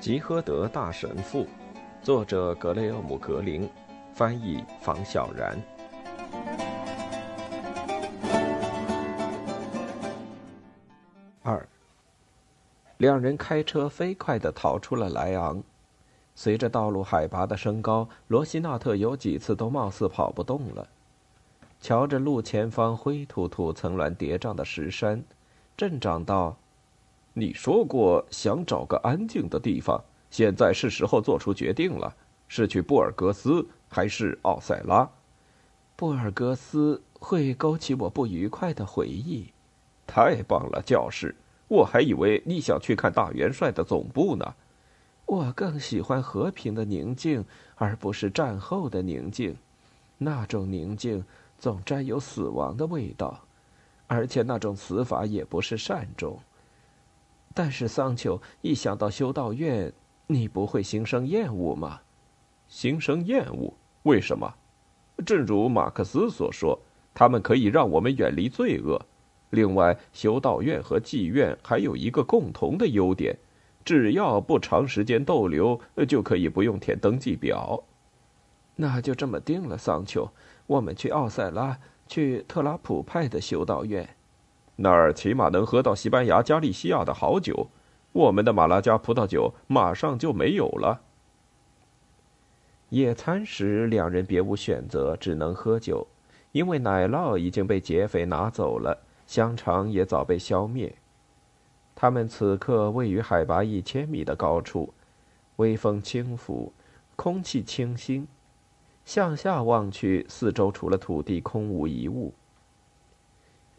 吉诃德大神父，作者格雷厄姆·格林，翻译房小然。二，两人开车飞快地逃出了莱昂。随着道路海拔的升高，罗西纳特有几次都貌似跑不动了。瞧着路前方灰秃秃、层峦叠嶂的石山，镇长道。你说过想找个安静的地方，现在是时候做出决定了：是去布尔格斯还是奥塞拉？布尔格斯会勾起我不愉快的回忆。太棒了，教士！我还以为你想去看大元帅的总部呢。我更喜欢和平的宁静，而不是战后的宁静。那种宁静总沾有死亡的味道，而且那种死法也不是善终。但是桑丘，一想到修道院，你不会心生厌恶吗？心生厌恶？为什么？正如马克思所说，他们可以让我们远离罪恶。另外，修道院和妓院还有一个共同的优点：只要不长时间逗留，就可以不用填登记表。那就这么定了，桑丘。我们去奥塞拉，去特拉普派的修道院。那儿起码能喝到西班牙加利西亚的好酒，我们的马拉加葡萄酒马上就没有了。野餐时，两人别无选择，只能喝酒，因为奶酪已经被劫匪拿走了，香肠也早被消灭。他们此刻位于海拔一千米的高处，微风轻拂，空气清新，向下望去，四周除了土地，空无一物。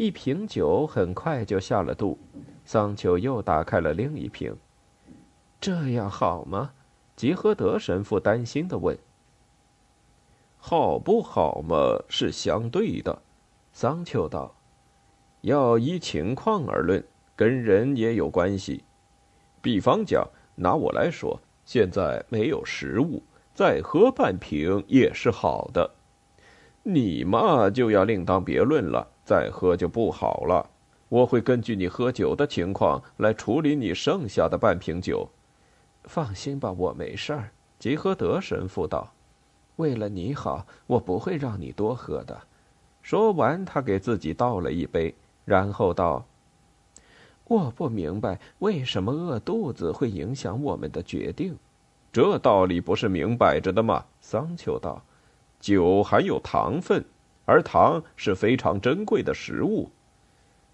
一瓶酒很快就下了肚，桑丘又打开了另一瓶。这样好吗？吉诃德神父担心的问。好不好嘛，是相对的，桑丘道。要依情况而论，跟人也有关系。比方讲，拿我来说，现在没有食物，再喝半瓶也是好的。你嘛，就要另当别论了。再喝就不好了，我会根据你喝酒的情况来处理你剩下的半瓶酒。放心吧，我没事儿。吉诃德神父道：“为了你好，我不会让你多喝的。”说完，他给自己倒了一杯，然后道：“我不明白为什么饿肚子会影响我们的决定，这道理不是明摆着的吗？”桑丘道：“酒含有糖分。”而糖是非常珍贵的食物。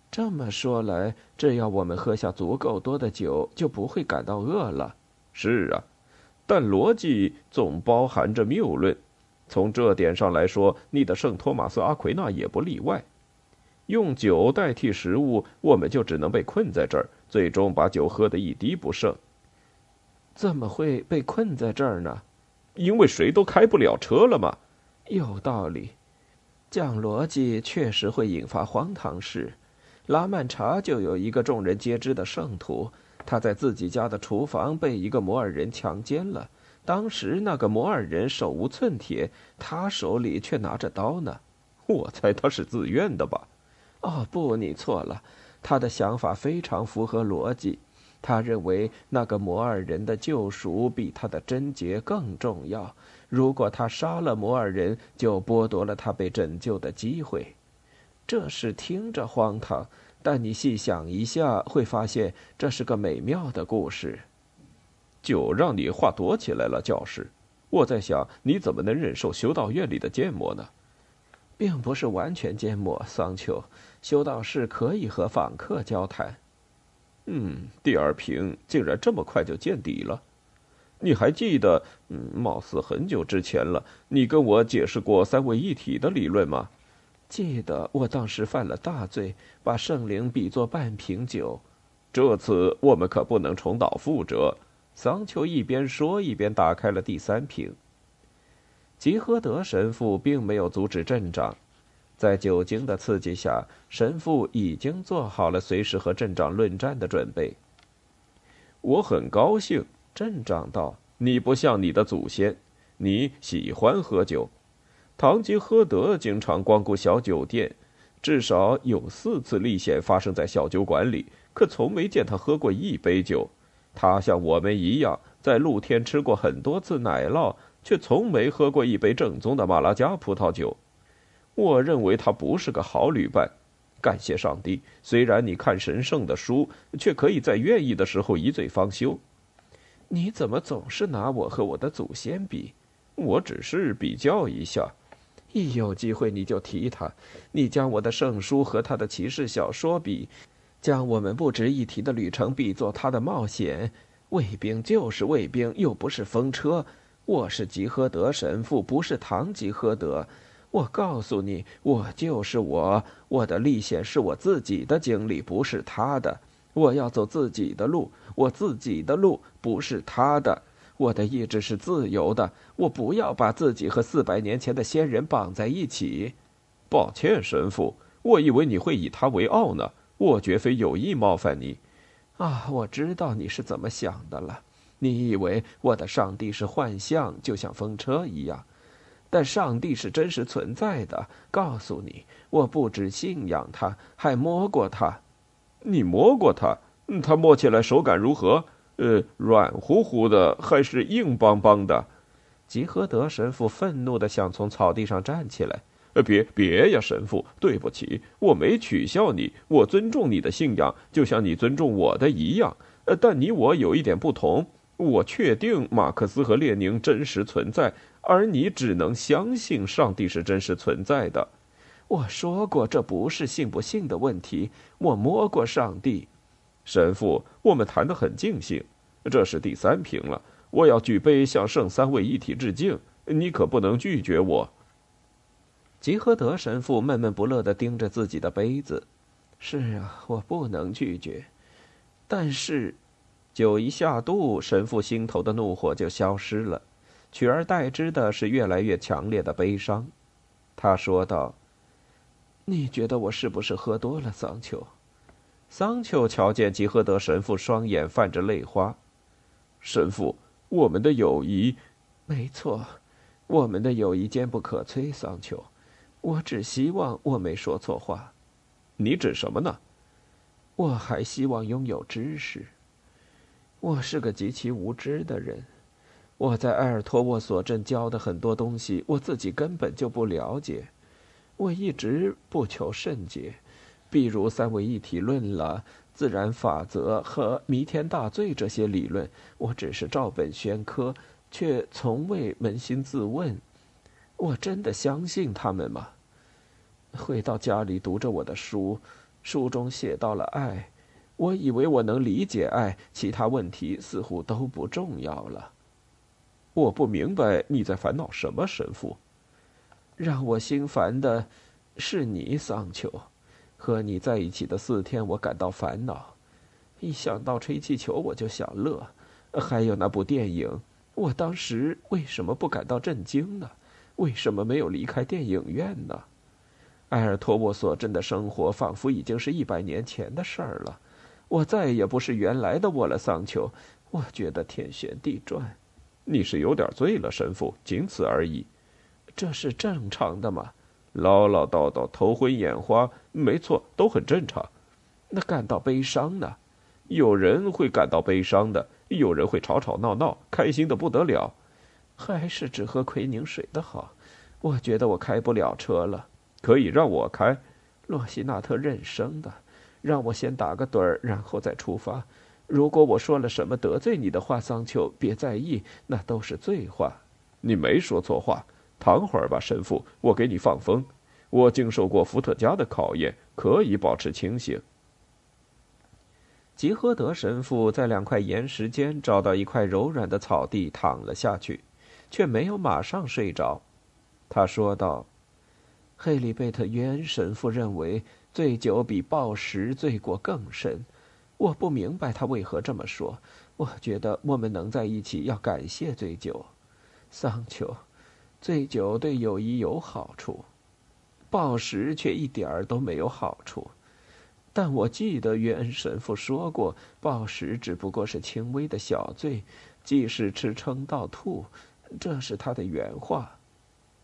这么说来，只要我们喝下足够多的酒，就不会感到饿了。是啊，但逻辑总包含着谬论。从这点上来说，你的圣托马斯·阿奎那也不例外。用酒代替食物，我们就只能被困在这儿，最终把酒喝得一滴不剩。怎么会被困在这儿呢？因为谁都开不了车了嘛。有道理。讲逻辑确实会引发荒唐事。拉曼查就有一个众人皆知的圣徒，他在自己家的厨房被一个摩尔人强奸了。当时那个摩尔人手无寸铁，他手里却拿着刀呢。我猜他是自愿的吧？哦，不，你错了。他的想法非常符合逻辑。他认为那个摩尔人的救赎比他的贞洁更重要。如果他杀了摩尔人，就剥夺了他被拯救的机会。这事听着荒唐，但你细想一下，会发现这是个美妙的故事。就让你话多起来了，教师。我在想，你怎么能忍受修道院里的缄默呢？并不是完全缄默，桑丘。修道士可以和访客交谈。嗯，第二瓶竟然这么快就见底了。你还记得，嗯，貌似很久之前了。你跟我解释过三位一体的理论吗？记得，我当时犯了大罪，把圣灵比作半瓶酒。这次我们可不能重蹈覆辙。桑丘一边说，一边打开了第三瓶。吉诃德神父并没有阻止镇长，在酒精的刺激下，神父已经做好了随时和镇长论战的准备。我很高兴。镇长道：“你不像你的祖先，你喜欢喝酒。堂吉诃德经常光顾小酒店，至少有四次历险发生在小酒馆里，可从没见他喝过一杯酒。他像我们一样，在露天吃过很多次奶酪，却从没喝过一杯正宗的马拉加葡萄酒。我认为他不是个好旅伴。感谢上帝，虽然你看神圣的书，却可以在愿意的时候一醉方休。你怎么总是拿我和我的祖先比？我只是比较一下。一有机会你就提他。你将我的圣书和他的骑士小说比，将我们不值一提的旅程比作他的冒险。卫兵就是卫兵，又不是风车。我是吉诃德神父，不是唐吉诃德。我告诉你，我就是我。我的历险是我自己的经历，不是他的。我要走自己的路，我自己的路不是他的。我的意志是自由的，我不要把自己和四百年前的先人绑在一起。抱歉，神父，我以为你会以他为傲呢。我绝非有意冒犯你。啊，我知道你是怎么想的了。你以为我的上帝是幻象，就像风车一样。但上帝是真实存在的。告诉你，我不止信仰他，还摸过他。你摸过他？他摸起来手感如何？呃，软乎乎的还是硬邦邦的？吉诃德神父愤怒的想从草地上站起来。呃，别别呀，神父，对不起，我没取笑你，我尊重你的信仰，就像你尊重我的一样。呃，但你我有一点不同，我确定马克思和列宁真实存在，而你只能相信上帝是真实存在的。我说过，这不是信不信的问题。我摸过上帝。神父，我们谈得很尽兴，这是第三瓶了。我要举杯向圣三位一体致敬，你可不能拒绝我。吉诃德神父闷闷不乐地盯着自己的杯子。是啊，我不能拒绝。但是，酒一下肚，神父心头的怒火就消失了，取而代之的是越来越强烈的悲伤。他说道：“你觉得我是不是喝多了，桑丘？”桑丘瞧见吉诃德神父双眼泛着泪花，神父，我们的友谊，没错，我们的友谊坚不可摧。桑丘，我只希望我没说错话。你指什么呢？我还希望拥有知识。我是个极其无知的人，我在埃尔托沃索镇教的很多东西，我自己根本就不了解。我一直不求甚解。比如三位一体论了、自然法则和弥天大罪这些理论，我只是照本宣科，却从未扪心自问：我真的相信他们吗？回到家里读着我的书，书中写到了爱，我以为我能理解爱，其他问题似乎都不重要了。我不明白你在烦恼什么，神父。让我心烦的，是你，桑丘。和你在一起的四天，我感到烦恼。一想到吹气球，我就想乐。还有那部电影，我当时为什么不感到震惊呢？为什么没有离开电影院呢？埃尔托沃索镇的生活仿佛已经是一百年前的事儿了。我再也不是原来的我了，桑丘。我觉得天旋地转。你是有点醉了，神父，仅此而已。这是正常的嘛？唠唠叨叨、头昏眼花，没错，都很正常。那感到悲伤呢？有人会感到悲伤的，有人会吵吵闹闹，开心的不得了。还是只喝奎宁水的好。我觉得我开不了车了，可以让我开。洛西纳特认生的，让我先打个盹儿，然后再出发。如果我说了什么得罪你的话，桑丘，别在意，那都是醉话。你没说错话。躺会儿吧，神父，我给你放风。我经受过伏特加的考验，可以保持清醒。吉诃德神父在两块岩石间找到一块柔软的草地，躺了下去，却没有马上睡着。他说道：“黑里贝特约恩神父认为，醉酒比暴食罪过更深。我不明白他为何这么说。我觉得我们能在一起，要感谢醉酒，桑丘。”醉酒对友谊有好处，暴食却一点儿都没有好处。但我记得约恩神父说过，暴食只不过是轻微的小罪，即使吃撑到吐，这是他的原话。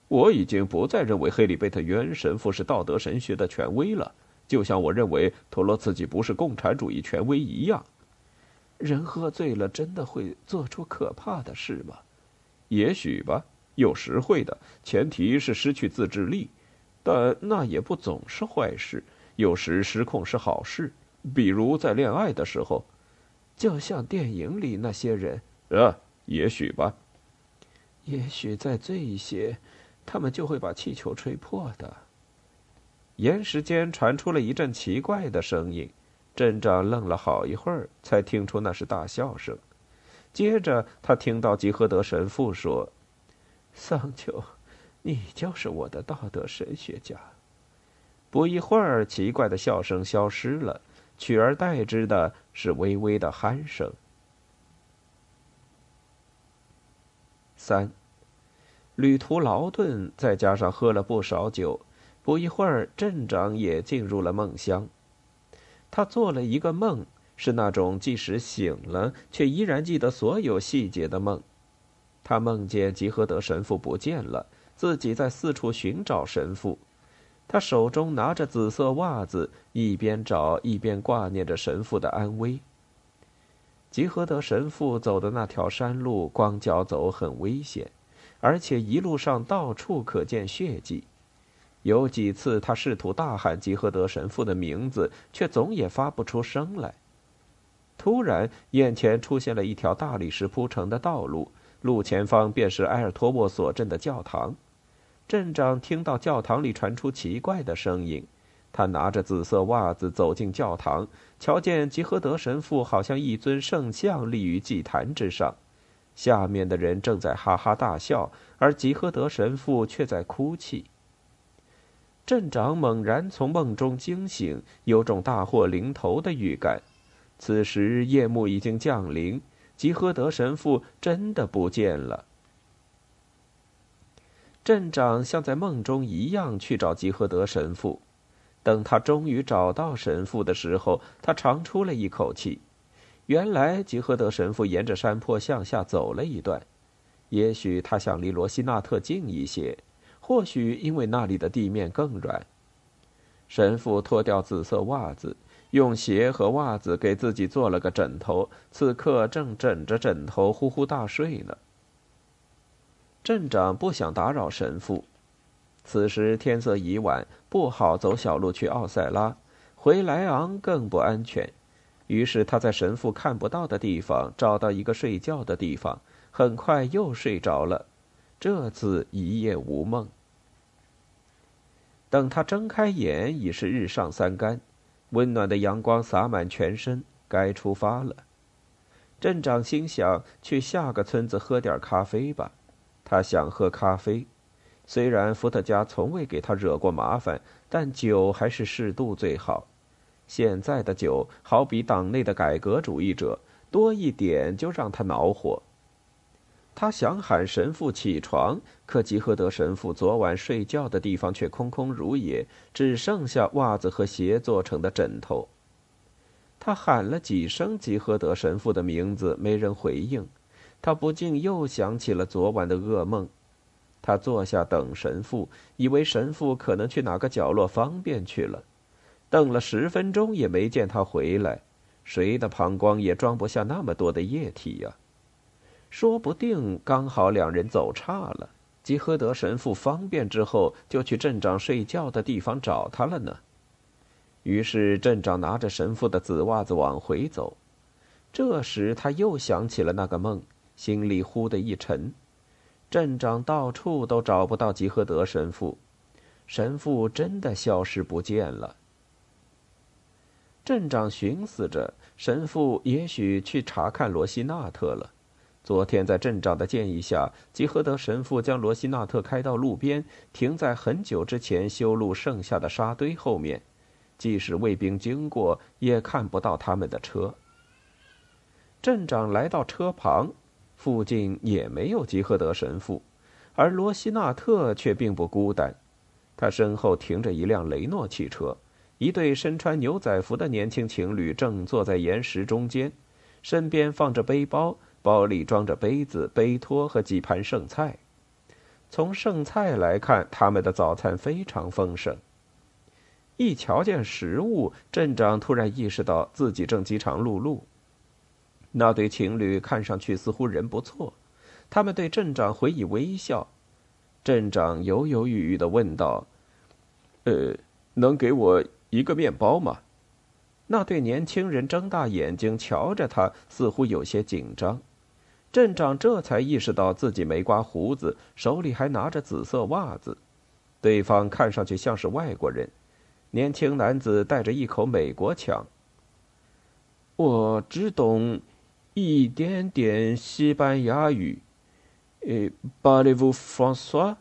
我已经不再认为黑里贝特约恩神父是道德神学的权威了，就像我认为托洛茨基不是共产主义权威一样。人喝醉了真的会做出可怕的事吗？也许吧，有时会的，前提是失去自制力。但那也不总是坏事，有时失控是好事。比如在恋爱的时候，就像电影里那些人。呃，也许吧。也许再醉一些，他们就会把气球吹破的。岩石间传出了一阵奇怪的声音，镇长愣了好一会儿，才听出那是大笑声。接着，他听到吉诃德神父说：“桑丘，你就是我的道德神学家。”不一会儿，奇怪的笑声消失了，取而代之的是微微的鼾声。三，旅途劳顿，再加上喝了不少酒。不一会儿，镇长也进入了梦乡。他做了一个梦，是那种即使醒了却依然记得所有细节的梦。他梦见吉诃德神父不见了，自己在四处寻找神父。他手中拿着紫色袜子，一边找一边挂念着神父的安危。吉诃德神父走的那条山路，光脚走很危险，而且一路上到处可见血迹。有几次，他试图大喊吉诃德神父的名字，却总也发不出声来。突然，眼前出现了一条大理石铺成的道路，路前方便是埃尔托沃索镇的教堂。镇长听到教堂里传出奇怪的声音，他拿着紫色袜子走进教堂，瞧见吉诃德神父好像一尊圣像立于祭坛之上，下面的人正在哈哈大笑，而吉诃德神父却在哭泣。镇长猛然从梦中惊醒，有种大祸临头的预感。此时夜幕已经降临，吉诃德神父真的不见了。镇长像在梦中一样去找吉诃德神父。等他终于找到神父的时候，他长出了一口气。原来吉诃德神父沿着山坡向下走了一段，也许他想离罗西纳特近一些。或许因为那里的地面更软。神父脱掉紫色袜子，用鞋和袜子给自己做了个枕头，此刻正枕着枕头呼呼大睡呢。镇长不想打扰神父，此时天色已晚，不好走小路去奥塞拉，回莱昂更不安全。于是他在神父看不到的地方找到一个睡觉的地方，很快又睡着了。这次一夜无梦。等他睁开眼，已是日上三竿，温暖的阳光洒满全身，该出发了。镇长心想：去下个村子喝点咖啡吧。他想喝咖啡，虽然伏特加从未给他惹过麻烦，但酒还是适度最好。现在的酒好比党内的改革主义者，多一点就让他恼火。他想喊神父起床，可吉诃德神父昨晚睡觉的地方却空空如也，只剩下袜子和鞋做成的枕头。他喊了几声吉诃德神父的名字，没人回应。他不禁又想起了昨晚的噩梦。他坐下等神父，以为神父可能去哪个角落方便去了。等了十分钟也没见他回来，谁的膀胱也装不下那么多的液体呀？说不定刚好两人走岔了，吉诃德神父方便之后就去镇长睡觉的地方找他了呢。于是镇长拿着神父的紫袜子往回走，这时他又想起了那个梦，心里忽的一沉。镇长到处都找不到吉诃德神父，神父真的消失不见了。镇长寻思着，神父也许去查看罗西纳特了。昨天在镇长的建议下，吉诃德神父将罗西纳特开到路边，停在很久之前修路剩下的沙堆后面，即使卫兵经过，也看不到他们的车。镇长来到车旁，附近也没有吉诃德神父，而罗西纳特却并不孤单，他身后停着一辆雷诺汽车，一对身穿牛仔服的年轻情侣正坐在岩石中间，身边放着背包。包里装着杯子、杯托和几盘剩菜。从剩菜来看，他们的早餐非常丰盛。一瞧见食物，镇长突然意识到自己正饥肠辘辘。那对情侣看上去似乎人不错，他们对镇长回以微笑。镇长犹犹豫豫的问道：“呃，能给我一个面包吗？”那对年轻人睁大眼睛瞧着他，似乎有些紧张。镇长这才意识到自己没刮胡子，手里还拿着紫色袜子。对方看上去像是外国人，年轻男子带着一口美国腔。我只懂一点点西班牙语。诶，Parlez-vous français？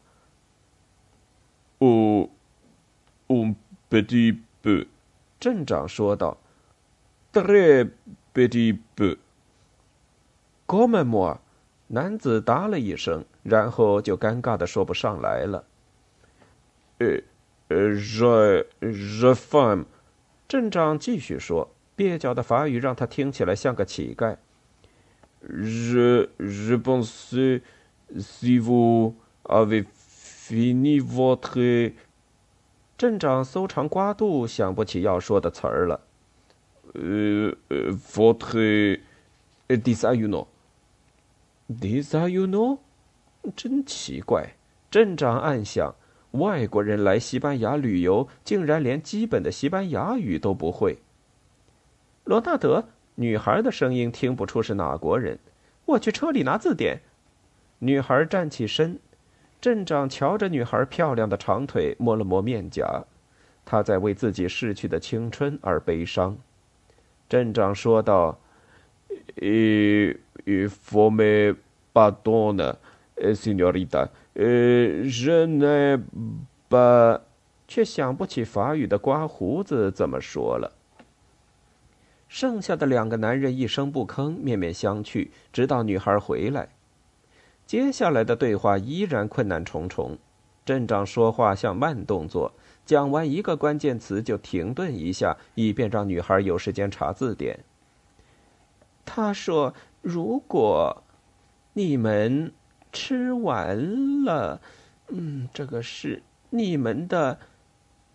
哦，un petit peu。镇长说道：“Très petit peu。” Comme moi，男子答了一声，然后就尴尬的说不上来了。呃，呃，je je femme。镇长继续说，蹩脚的法语让他听起来像个乞丐。Je je pense si vous avez fini votre。镇长搜肠刮肚，想不起要说的词儿了。呃呃，votre desayuno。D i s a you know？真奇怪。镇长暗想：外国人来西班牙旅游，竟然连基本的西班牙语都不会。罗纳德，女孩的声音听不出是哪国人。我去车里拿字典。女孩站起身。镇长瞧着女孩漂亮的长腿，摸了摸面颊。他在为自己逝去的青春而悲伤。镇长说道：“呃。” For me, pardon, señorita.，je ne pas，却想不起法语的刮胡子怎么说了。剩下的两个男人一声不吭，面面相觑，直到女孩回来。接下来的对话依然困难重重。镇长说话像慢动作，讲完一个关键词就停顿一下，以便让女孩有时间查字典。他说。如果你们吃完了，嗯，这个是你们的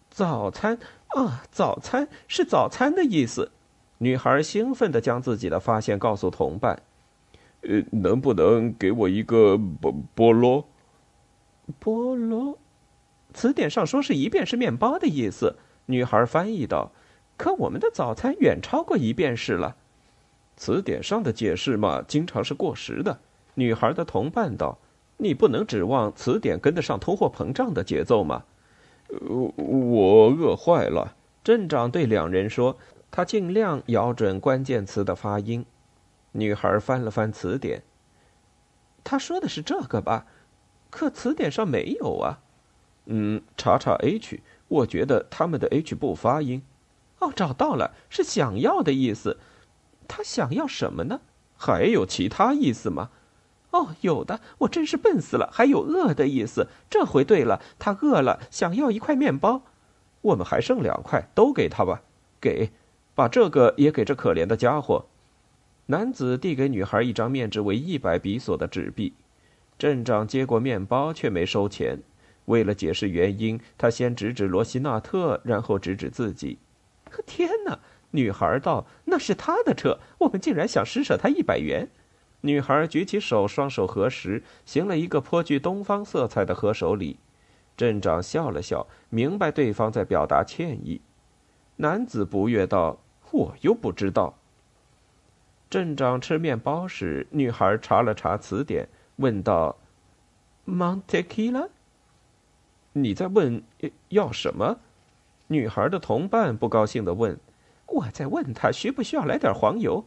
早餐啊，早餐是早餐的意思。女孩兴奋地将自己的发现告诉同伴。呃，能不能给我一个菠菠萝？菠萝，词典上说是一便是面包的意思。女孩翻译道：“可我们的早餐远超过一便是了。”词典上的解释嘛，经常是过时的。女孩的同伴道：“你不能指望词典跟得上通货膨胀的节奏嘛。”我饿坏了。镇长对两人说：“他尽量咬准关键词的发音。”女孩翻了翻词典。他说的是这个吧？可词典上没有啊。嗯，查查 H。我觉得他们的 H 不发音。哦，找到了，是想要的意思。他想要什么呢？还有其他意思吗？哦，有的。我真是笨死了。还有饿的意思。这回对了，他饿了，想要一块面包。我们还剩两块，都给他吧。给，把这个也给这可怜的家伙。男子递给女孩一张面值为一百比索的纸币。镇长接过面包，却没收钱。为了解释原因，他先指指罗西纳特，然后指指自己。可天哪！女孩道：“那是他的车，我们竟然想施舍他一百元。”女孩举起手，双手合十，行了一个颇具东方色彩的合手礼。镇长笑了笑，明白对方在表达歉意。男子不悦道：“我又不知道。”镇长吃面包时，女孩查了查词典，问道：“Montequila，你在问要什么？”女孩的同伴不高兴地问。我在问他需不需要来点黄油，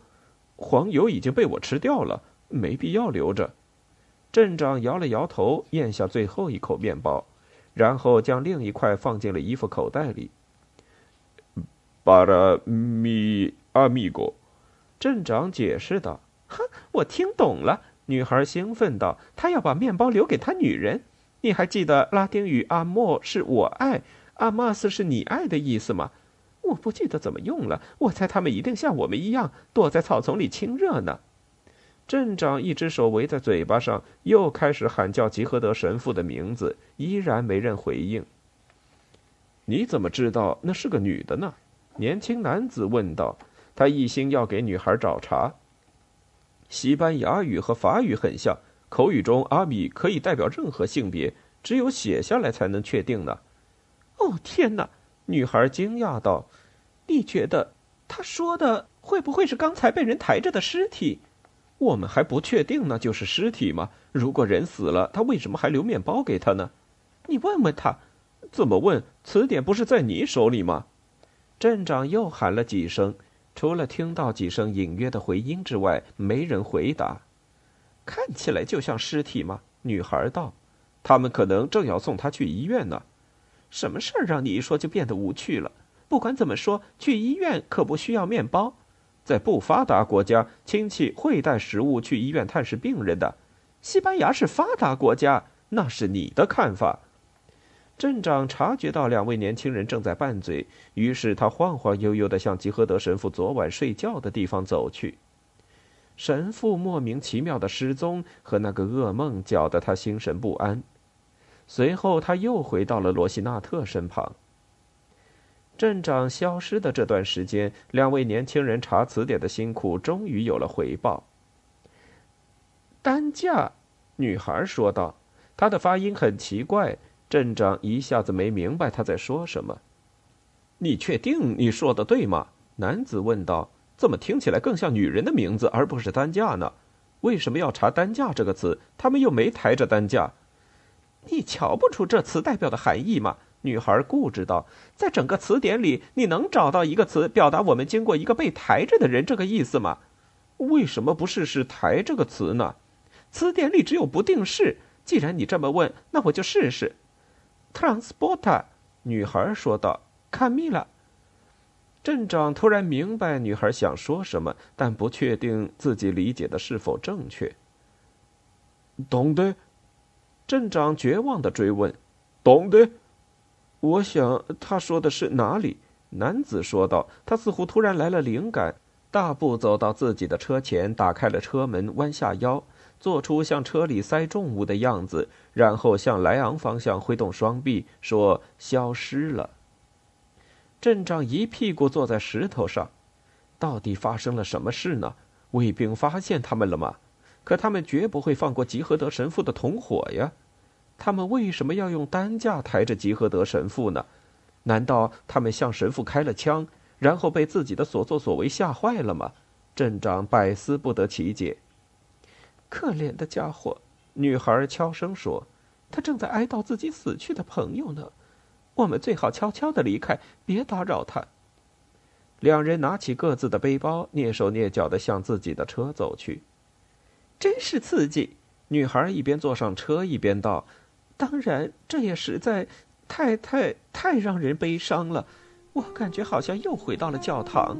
黄油已经被我吃掉了，没必要留着。镇长摇了摇头，咽下最后一口面包，然后将另一块放进了衣服口袋里。Para mi amigo，镇长解释道：“哈，我听懂了。”女孩兴奋道：“她要把面包留给她女人。你还记得拉丁语阿莫是我爱，阿玛斯是你爱的意思吗？”我不记得怎么用了。我猜他们一定像我们一样躲在草丛里亲热呢。镇长一只手围在嘴巴上，又开始喊叫吉和德神父的名字，依然没人回应。你怎么知道那是个女的呢？年轻男子问道。他一心要给女孩找茬。西班牙语和法语很像，口语中阿米可以代表任何性别，只有写下来才能确定呢。”哦，天哪！女孩惊讶道：“你觉得他说的会不会是刚才被人抬着的尸体？我们还不确定那就是尸体吗？如果人死了，他为什么还留面包给他呢？你问问他。怎么问？词典不是在你手里吗？”镇长又喊了几声，除了听到几声隐约的回音之外，没人回答。看起来就像尸体吗？女孩道：“他们可能正要送他去医院呢。”什么事儿让你一说就变得无趣了？不管怎么说，去医院可不需要面包。在不发达国家，亲戚会带食物去医院探视病人的。西班牙是发达国家，那是你的看法。镇长察觉到两位年轻人正在拌嘴，于是他晃晃悠悠地向吉和德神父昨晚睡觉的地方走去。神父莫名其妙的失踪和那个噩梦搅得他心神不安。随后，他又回到了罗西纳特身旁。镇长消失的这段时间，两位年轻人查词典的辛苦终于有了回报。担架，女孩说道，她的发音很奇怪，镇长一下子没明白她在说什么。你确定你说的对吗？男子问道。怎么听起来更像女人的名字而不是担架呢？为什么要查担架这个词？他们又没抬着担架。你瞧不出这词代表的含义吗？女孩固执道。在整个词典里，你能找到一个词表达我们经过一个被抬着的人这个意思吗？为什么不试试“抬”这个词呢？词典里只有不定式。既然你这么问，那我就试试。transporta，女孩说道。卡米拉。镇长突然明白女孩想说什么，但不确定自己理解的是否正确。懂得。镇长绝望的追问：“懂得？我想他说的是哪里？”男子说道。他似乎突然来了灵感，大步走到自己的车前，打开了车门，弯下腰，做出向车里塞重物的样子，然后向莱昂方向挥动双臂，说：“消失了。”镇长一屁股坐在石头上。到底发生了什么事呢？卫兵发现他们了吗？可他们绝不会放过吉和德神父的同伙呀！他们为什么要用担架抬着吉和德神父呢？难道他们向神父开了枪，然后被自己的所作所为吓坏了吗？镇长百思不得其解。可怜的家伙，女孩悄声说：“他正在哀悼自己死去的朋友呢。我们最好悄悄的离开，别打扰他。”两人拿起各自的背包，蹑手蹑脚的向自己的车走去。真是刺激！女孩一边坐上车一边道：“当然，这也实在太太太让人悲伤了。我感觉好像又回到了教堂。”